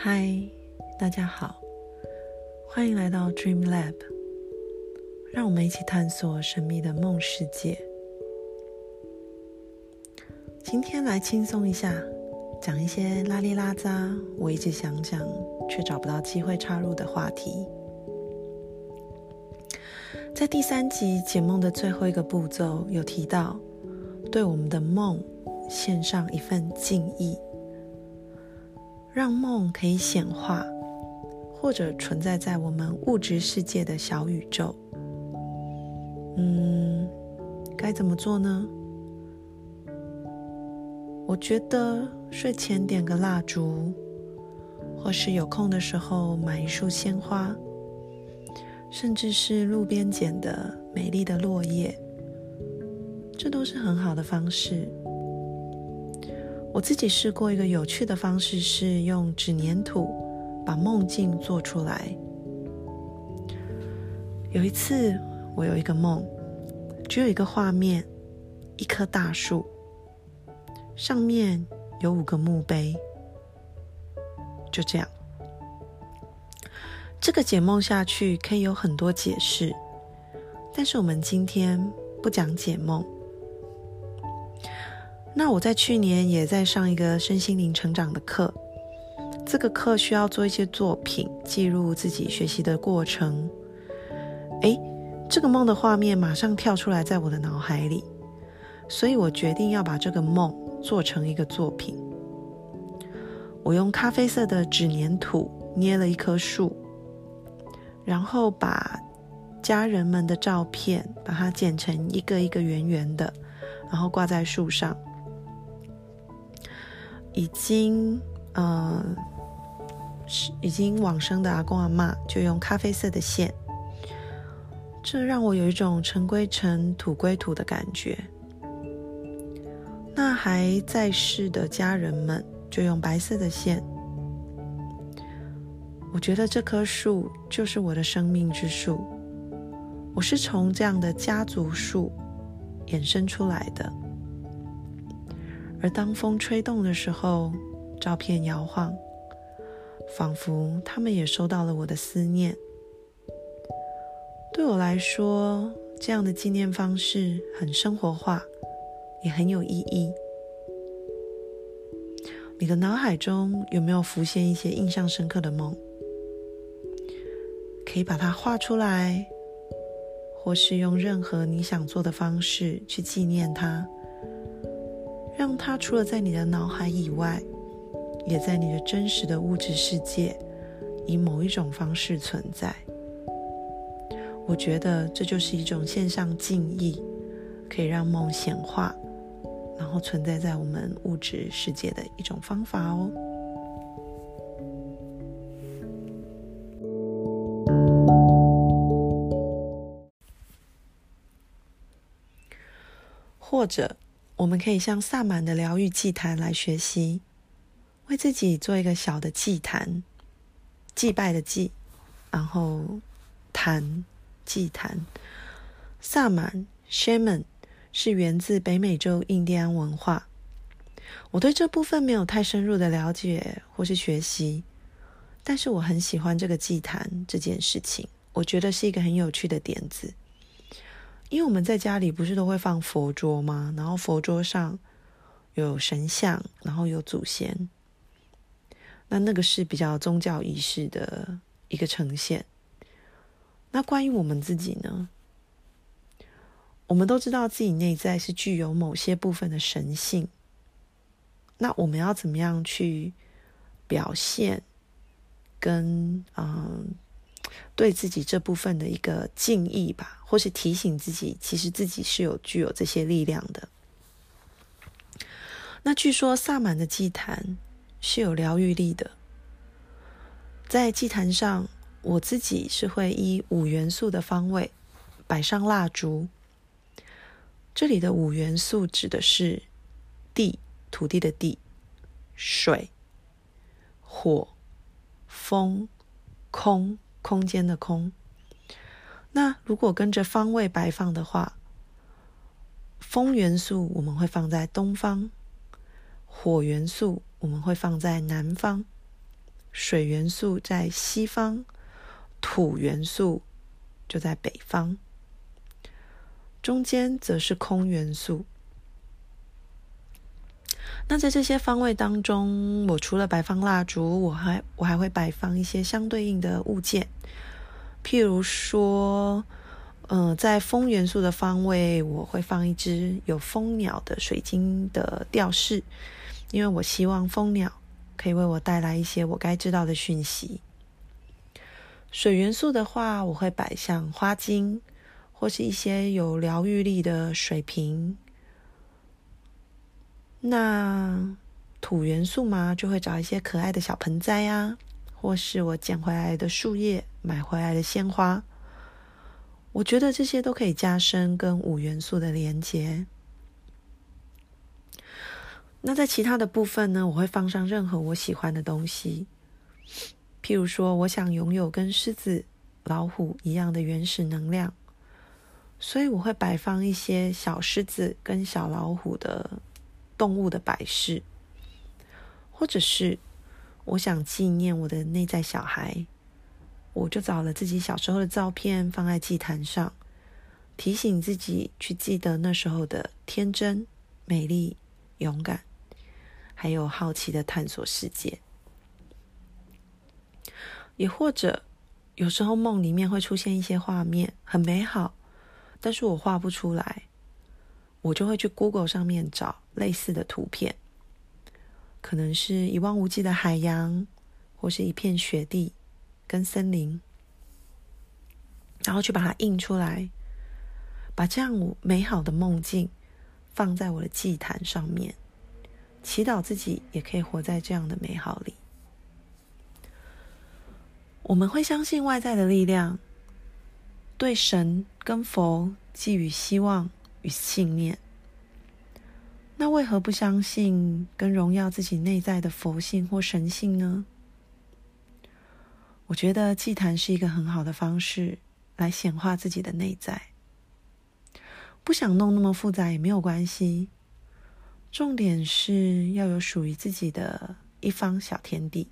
嗨，大家好，欢迎来到 Dream Lab，让我们一起探索神秘的梦世界。今天来轻松一下，讲一些拉里拉扎，我一直想讲却找不到机会插入的话题。在第三集解梦的最后一个步骤，有提到对我们的梦献上一份敬意。让梦可以显化，或者存在在我们物质世界的小宇宙。嗯，该怎么做呢？我觉得睡前点个蜡烛，或是有空的时候买一束鲜花，甚至是路边捡的美丽的落叶，这都是很好的方式。我自己试过一个有趣的方式，是用纸粘土把梦境做出来。有一次，我有一个梦，只有一个画面：一棵大树，上面有五个墓碑。就这样，这个解梦下去可以有很多解释，但是我们今天不讲解梦。那我在去年也在上一个身心灵成长的课，这个课需要做一些作品，记录自己学习的过程。诶，这个梦的画面马上跳出来在我的脑海里，所以我决定要把这个梦做成一个作品。我用咖啡色的纸粘土捏了一棵树，然后把家人们的照片把它剪成一个一个圆圆的，然后挂在树上。已经呃是已经往生的阿公阿妈，就用咖啡色的线，这让我有一种尘归尘，土归土的感觉。那还在世的家人们，就用白色的线。我觉得这棵树就是我的生命之树，我是从这样的家族树衍生出来的。而当风吹动的时候，照片摇晃，仿佛他们也收到了我的思念。对我来说，这样的纪念方式很生活化，也很有意义。你的脑海中有没有浮现一些印象深刻的梦？可以把它画出来，或是用任何你想做的方式去纪念它。让它除了在你的脑海以外，也在你的真实的物质世界以某一种方式存在。我觉得这就是一种线上敬意，可以让梦显化，然后存在在我们物质世界的一种方法哦。或者。我们可以向萨满的疗愈祭坛来学习，为自己做一个小的祭坛，祭拜的祭，然后坛祭坛。萨满 （shaman） 是源自北美洲印第安文化。我对这部分没有太深入的了解或是学习，但是我很喜欢这个祭坛这件事情，我觉得是一个很有趣的点子。因为我们在家里不是都会放佛桌吗？然后佛桌上有神像，然后有祖先，那那个是比较宗教仪式的一个呈现。那关于我们自己呢？我们都知道自己内在是具有某些部分的神性，那我们要怎么样去表现？跟嗯。对自己这部分的一个敬意吧，或是提醒自己，其实自己是有具有这些力量的。那据说萨满的祭坛是有疗愈力的，在祭坛上，我自己是会依五元素的方位摆上蜡烛。这里的五元素指的是地，土地的地；水、火、风、空。空间的空。那如果跟着方位摆放的话，风元素我们会放在东方，火元素我们会放在南方，水元素在西方，土元素就在北方，中间则是空元素。那在这些方位当中，我除了摆放蜡烛，我还我还会摆放一些相对应的物件，譬如说，嗯，在风元素的方位，我会放一只有蜂鸟的水晶的吊饰，因为我希望蜂鸟可以为我带来一些我该知道的讯息。水元素的话，我会摆像花晶，或是一些有疗愈力的水瓶。那土元素嘛，就会找一些可爱的小盆栽啊，或是我捡回来的树叶、买回来的鲜花。我觉得这些都可以加深跟五元素的连接。那在其他的部分呢，我会放上任何我喜欢的东西，譬如说，我想拥有跟狮子、老虎一样的原始能量，所以我会摆放一些小狮子跟小老虎的。动物的摆饰，或者是我想纪念我的内在小孩，我就找了自己小时候的照片放在祭坛上，提醒自己去记得那时候的天真、美丽、勇敢，还有好奇的探索世界。也或者有时候梦里面会出现一些画面，很美好，但是我画不出来。我就会去 Google 上面找类似的图片，可能是一望无际的海洋，或是一片雪地跟森林，然后去把它印出来，把这样美好的梦境放在我的祭坛上面，祈祷自己也可以活在这样的美好里。我们会相信外在的力量，对神跟佛寄予希望。与信念，那为何不相信跟荣耀自己内在的佛性或神性呢？我觉得祭坛是一个很好的方式来显化自己的内在。不想弄那么复杂也没有关系，重点是要有属于自己的一方小天地，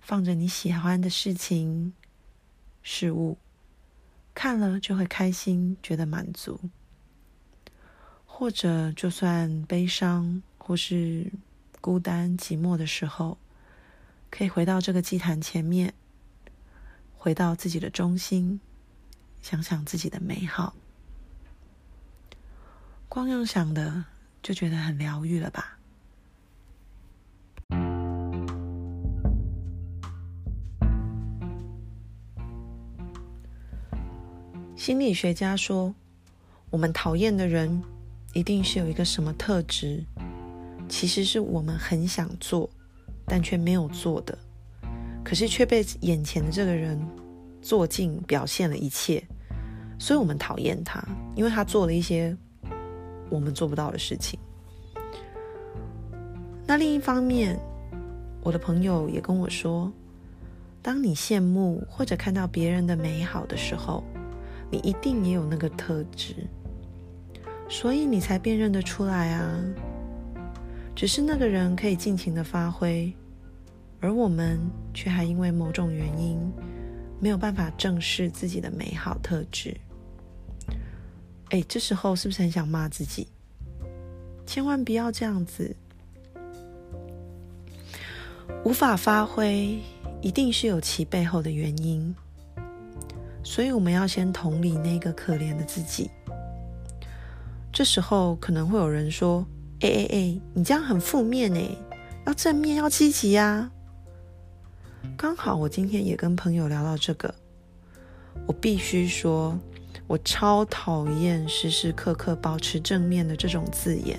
放着你喜欢的事情、事物。看了就会开心，觉得满足，或者就算悲伤或是孤单寂寞的时候，可以回到这个祭坛前面，回到自己的中心，想想自己的美好，光用想的就觉得很疗愈了吧。心理学家说，我们讨厌的人一定是有一个什么特质，其实是我们很想做，但却没有做的，可是却被眼前的这个人做尽表现了一切，所以我们讨厌他，因为他做了一些我们做不到的事情。那另一方面，我的朋友也跟我说，当你羡慕或者看到别人的美好的时候，你一定也有那个特质，所以你才辨认得出来啊。只是那个人可以尽情的发挥，而我们却还因为某种原因没有办法正视自己的美好特质。哎，这时候是不是很想骂自己？千万不要这样子，无法发挥一定是有其背后的原因。所以我们要先同理那个可怜的自己。这时候可能会有人说：“哎哎哎，你这样很负面哎，要正面，要积极呀。”刚好我今天也跟朋友聊到这个，我必须说，我超讨厌时时刻刻保持正面的这种字眼。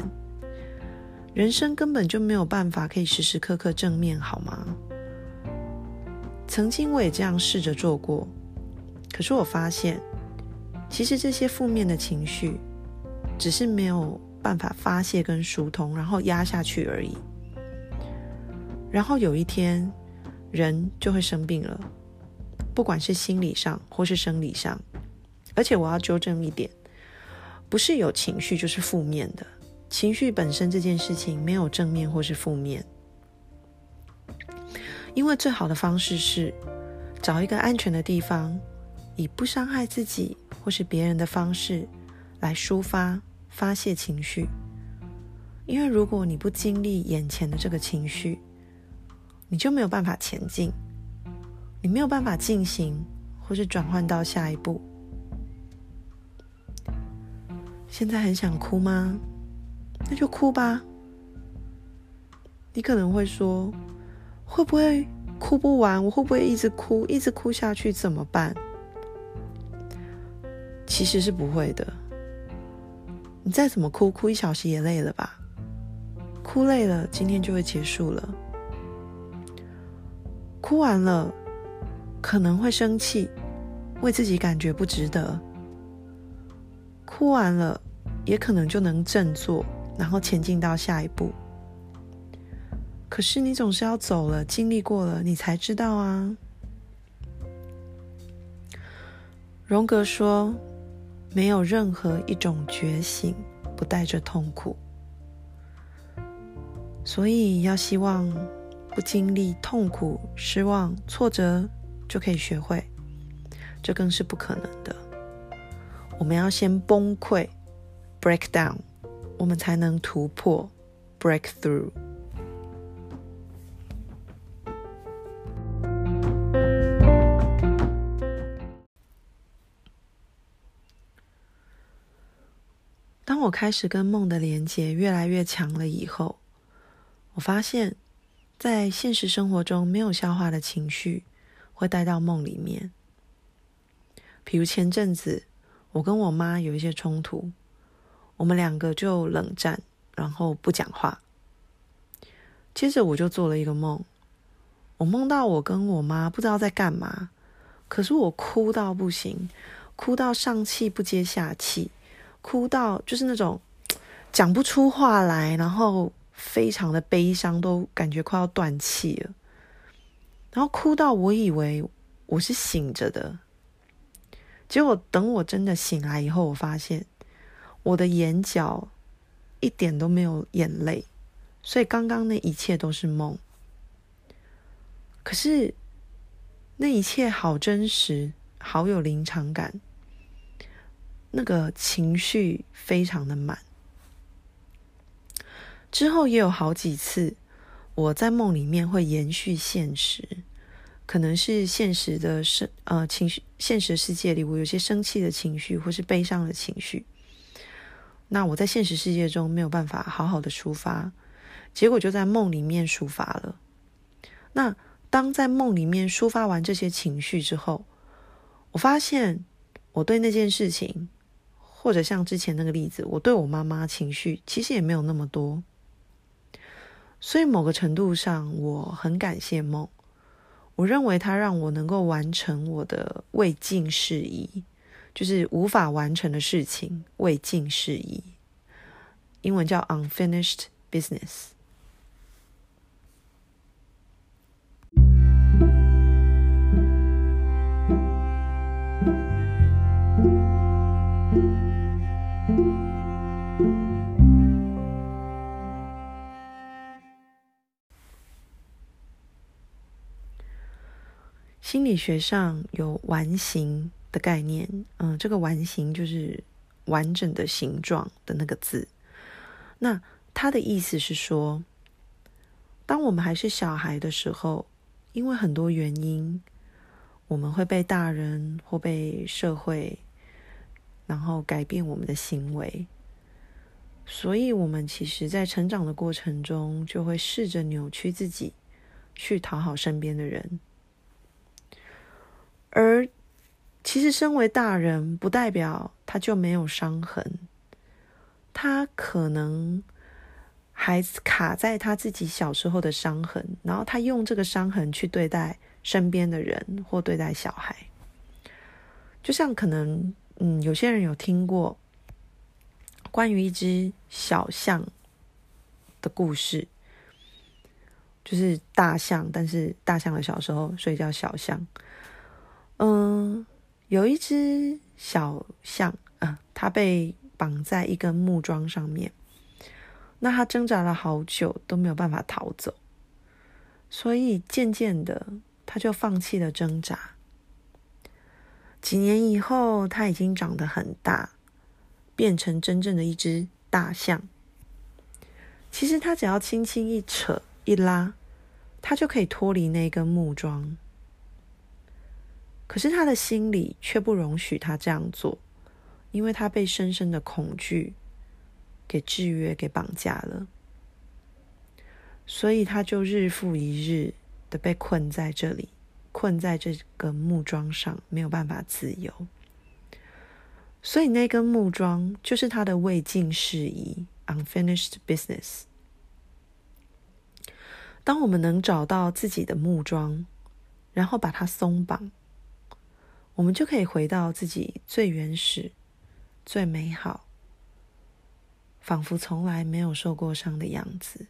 人生根本就没有办法可以时时刻刻正面，好吗？曾经我也这样试着做过。可是我发现，其实这些负面的情绪，只是没有办法发泄跟疏通，然后压下去而已。然后有一天，人就会生病了，不管是心理上或是生理上。而且我要纠正一点，不是有情绪就是负面的，情绪本身这件事情没有正面或是负面。因为最好的方式是找一个安全的地方，以不伤害自己或是别人的方式来抒发、发泄情绪。因为如果你不经历眼前的这个情绪，你就没有办法前进，你没有办法进行或是转换到下一步。现在很想哭吗？那就哭吧。你可能会说，会不会哭不完？我会不会一直哭，一直哭下去怎么办？其实是不会的。你再怎么哭，哭一小时也累了吧？哭累了，今天就会结束了。哭完了，可能会生气，为自己感觉不值得。哭完了，也可能就能振作，然后前进到下一步。可是你总是要走了，经历过了，你才知道啊。荣格说，没有任何一种觉醒不带着痛苦，所以要希望不经历痛苦、失望、挫折就可以学会，这更是不可能的。我们要先崩溃 （break down），我们才能突破 （break through）。开始跟梦的连接越来越强了以后，我发现，在现实生活中没有消化的情绪会带到梦里面。比如前阵子，我跟我妈有一些冲突，我们两个就冷战，然后不讲话。接着我就做了一个梦，我梦到我跟我妈不知道在干嘛，可是我哭到不行，哭到上气不接下气。哭到就是那种讲不出话来，然后非常的悲伤，都感觉快要断气了。然后哭到我以为我是醒着的，结果等我真的醒来以后，我发现我的眼角一点都没有眼泪，所以刚刚那一切都是梦。可是那一切好真实，好有临场感。那个情绪非常的满，之后也有好几次，我在梦里面会延续现实，可能是现实的生呃情绪，现实世界里我有些生气的情绪或是悲伤的情绪，那我在现实世界中没有办法好好的抒发，结果就在梦里面抒发了。那当在梦里面抒发完这些情绪之后，我发现我对那件事情。或者像之前那个例子，我对我妈妈情绪其实也没有那么多，所以某个程度上我很感谢梦。我认为它让我能够完成我的未尽事宜，就是无法完成的事情，未尽事宜，英文叫 unfinished business。心理学上有完形的概念，嗯，这个完形就是完整的形状的那个字。那它的意思是说，当我们还是小孩的时候，因为很多原因，我们会被大人或被社会，然后改变我们的行为。所以，我们其实，在成长的过程中，就会试着扭曲自己，去讨好身边的人。而其实，身为大人，不代表他就没有伤痕。他可能还卡在他自己小时候的伤痕，然后他用这个伤痕去对待身边的人或对待小孩。就像可能，嗯，有些人有听过关于一只小象的故事，就是大象，但是大象的小时候，所以叫小象。嗯，有一只小象，啊，它被绑在一根木桩上面。那它挣扎了好久都没有办法逃走。所以渐渐的，它就放弃了挣扎。几年以后，它已经长得很大，变成真正的一只大象。其实它只要轻轻一扯一拉，它就可以脱离那根木桩。可是他的心里却不容许他这样做，因为他被深深的恐惧给制约、给绑架了。所以他就日复一日的被困在这里，困在这个木桩上，没有办法自由。所以那根木桩就是他的未尽事宜 （unfinished business）。当我们能找到自己的木桩，然后把它松绑，我们就可以回到自己最原始、最美好，仿佛从来没有受过伤的样子。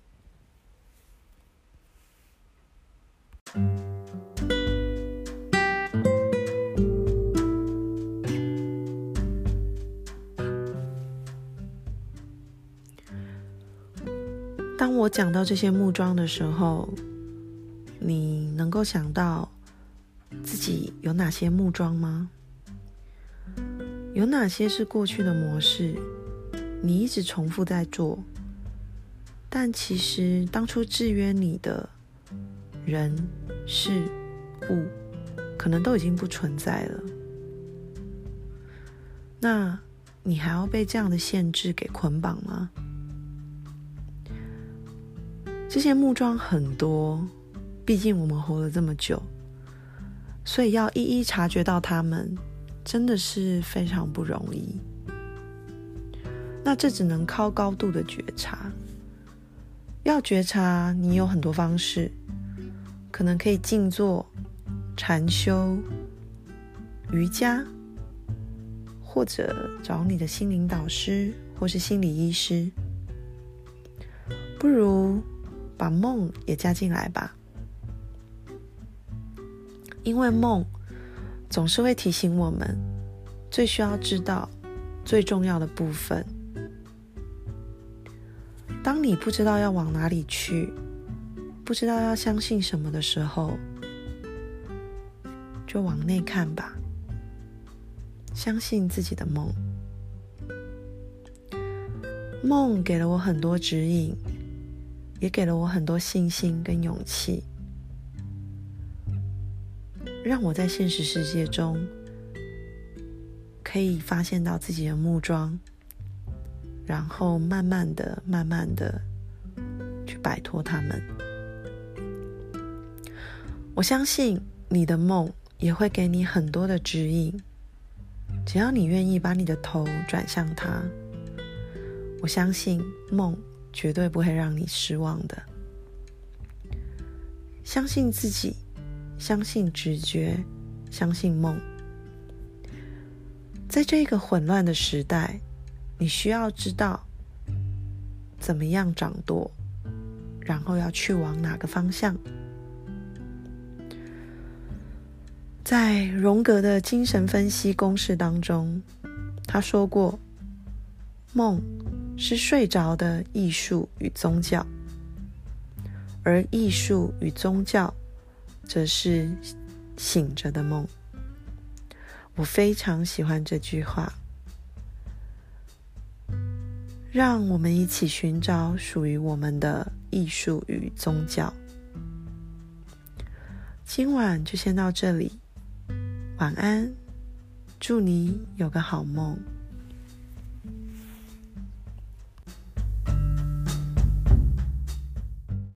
当我讲到这些木桩的时候，你能够想到自己有哪些木桩吗？有哪些是过去的模式，你一直重复在做，但其实当初制约你的？人、事、物，可能都已经不存在了。那你还要被这样的限制给捆绑吗？这些木桩很多，毕竟我们活了这么久，所以要一一察觉到他们，真的是非常不容易。那这只能靠高度的觉察。要觉察，你有很多方式。可能可以静坐、禅修、瑜伽，或者找你的心灵导师或是心理医师。不如把梦也加进来吧，因为梦总是会提醒我们最需要知道、最重要的部分。当你不知道要往哪里去。不知道要相信什么的时候，就往内看吧。相信自己的梦，梦给了我很多指引，也给了我很多信心跟勇气，让我在现实世界中可以发现到自己的木桩，然后慢慢的、慢慢的去摆脱他们。我相信你的梦也会给你很多的指引，只要你愿意把你的头转向它，我相信梦绝对不会让你失望的。相信自己，相信直觉，相信梦。在这个混乱的时代，你需要知道怎么样掌舵，然后要去往哪个方向。在荣格的精神分析公式当中，他说过：“梦是睡着的艺术与宗教，而艺术与宗教则是醒着的梦。”我非常喜欢这句话。让我们一起寻找属于我们的艺术与宗教。今晚就先到这里。晚安，祝你有个好梦。